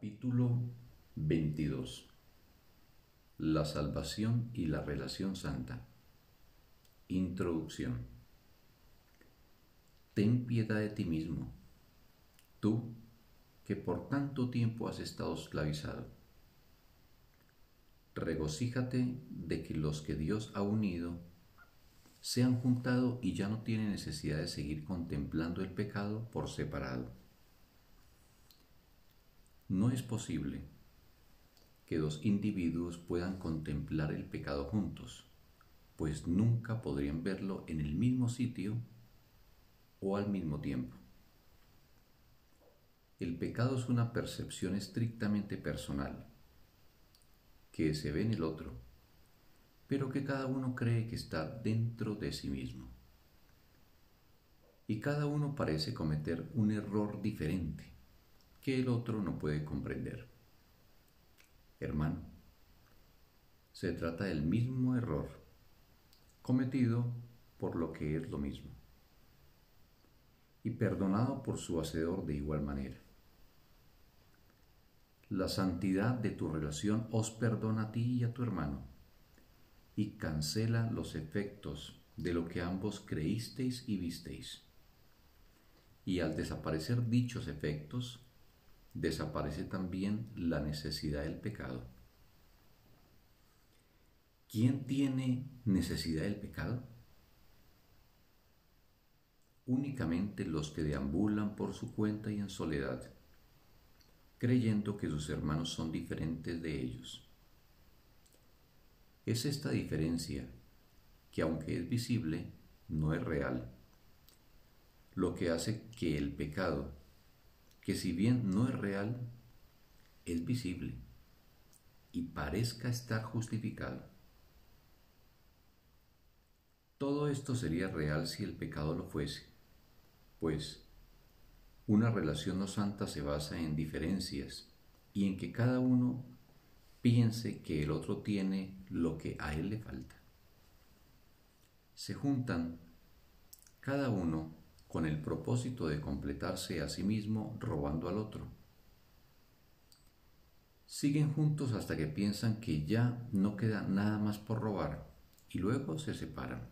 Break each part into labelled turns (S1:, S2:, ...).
S1: Capítulo 22 La salvación y la relación santa. Introducción. Ten piedad de ti mismo, tú que por tanto tiempo has estado esclavizado. Regocíjate de que los que Dios ha unido se han juntado y ya no tienen necesidad de seguir contemplando el pecado por separado no es posible que dos individuos puedan contemplar el pecado juntos, pues nunca podrían verlo en el mismo sitio o al mismo tiempo. El pecado es una percepción estrictamente personal, que se ve en el otro, pero que cada uno cree que está dentro de sí mismo. Y cada uno parece cometer un error diferente que el otro no puede comprender. Hermano, se trata del mismo error cometido por lo que es lo mismo y perdonado por su hacedor de igual manera. La santidad de tu relación os perdona a ti y a tu hermano y cancela los efectos de lo que ambos creísteis y visteis. Y al desaparecer dichos efectos, desaparece también la necesidad del pecado. ¿Quién tiene necesidad del pecado? Únicamente los que deambulan por su cuenta y en soledad, creyendo que sus hermanos son diferentes de ellos. Es esta diferencia, que aunque es visible, no es real, lo que hace que el pecado que si bien no es real, es visible y parezca estar justificado. Todo esto sería real si el pecado lo fuese, pues una relación no santa se basa en diferencias y en que cada uno piense que el otro tiene lo que a él le falta. Se juntan cada uno con el propósito de completarse a sí mismo robando al otro. Siguen juntos hasta que piensan que ya no queda nada más por robar y luego se separan.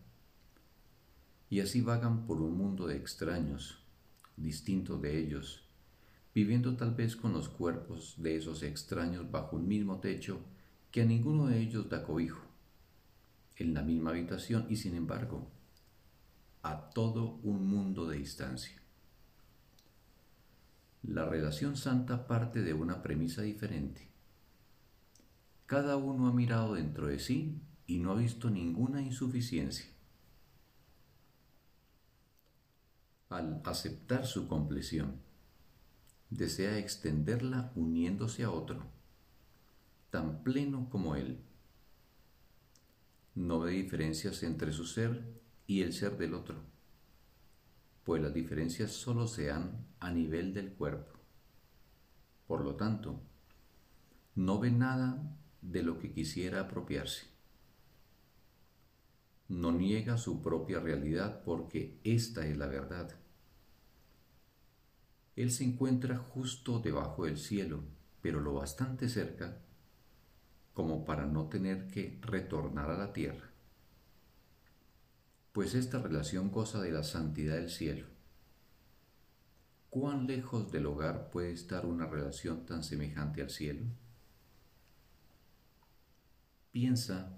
S1: Y así vagan por un mundo de extraños, distintos de ellos, viviendo tal vez con los cuerpos de esos extraños bajo un mismo techo que a ninguno de ellos da cobijo, en la misma habitación y sin embargo a todo un mundo de distancia. La relación santa parte de una premisa diferente. Cada uno ha mirado dentro de sí y no ha visto ninguna insuficiencia. Al aceptar su compleción, desea extenderla uniéndose a otro, tan pleno como él. No ve diferencias entre su ser y el ser del otro, pues las diferencias solo se dan a nivel del cuerpo. Por lo tanto, no ve nada de lo que quisiera apropiarse. No niega su propia realidad porque esta es la verdad. Él se encuentra justo debajo del cielo, pero lo bastante cerca como para no tener que retornar a la tierra pues esta relación goza de la santidad del cielo. ¿Cuán lejos del hogar puede estar una relación tan semejante al cielo? Piensa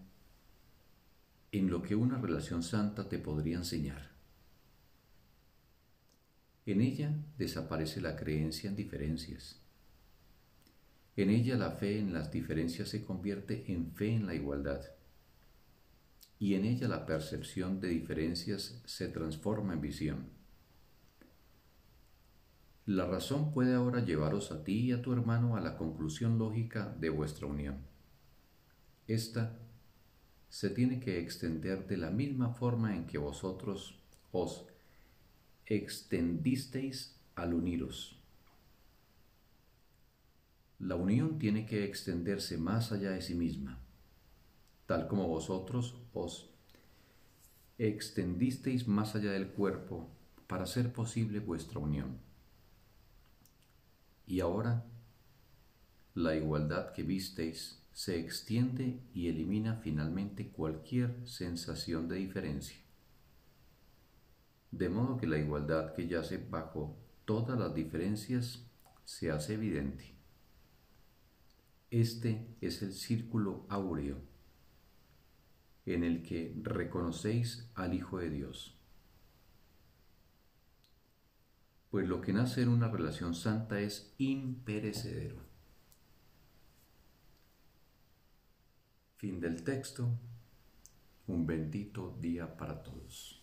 S1: en lo que una relación santa te podría enseñar. En ella desaparece la creencia en diferencias. En ella la fe en las diferencias se convierte en fe en la igualdad y en ella la percepción de diferencias se transforma en visión. La razón puede ahora llevaros a ti y a tu hermano a la conclusión lógica de vuestra unión. Esta se tiene que extender de la misma forma en que vosotros os extendisteis al uniros. La unión tiene que extenderse más allá de sí misma tal como vosotros os extendisteis más allá del cuerpo para hacer posible vuestra unión. Y ahora la igualdad que visteis se extiende y elimina finalmente cualquier sensación de diferencia. De modo que la igualdad que yace bajo todas las diferencias se hace evidente. Este es el círculo áureo en el que reconocéis al Hijo de Dios. Pues lo que nace en una relación santa es imperecedero. Fin del texto. Un bendito día para todos.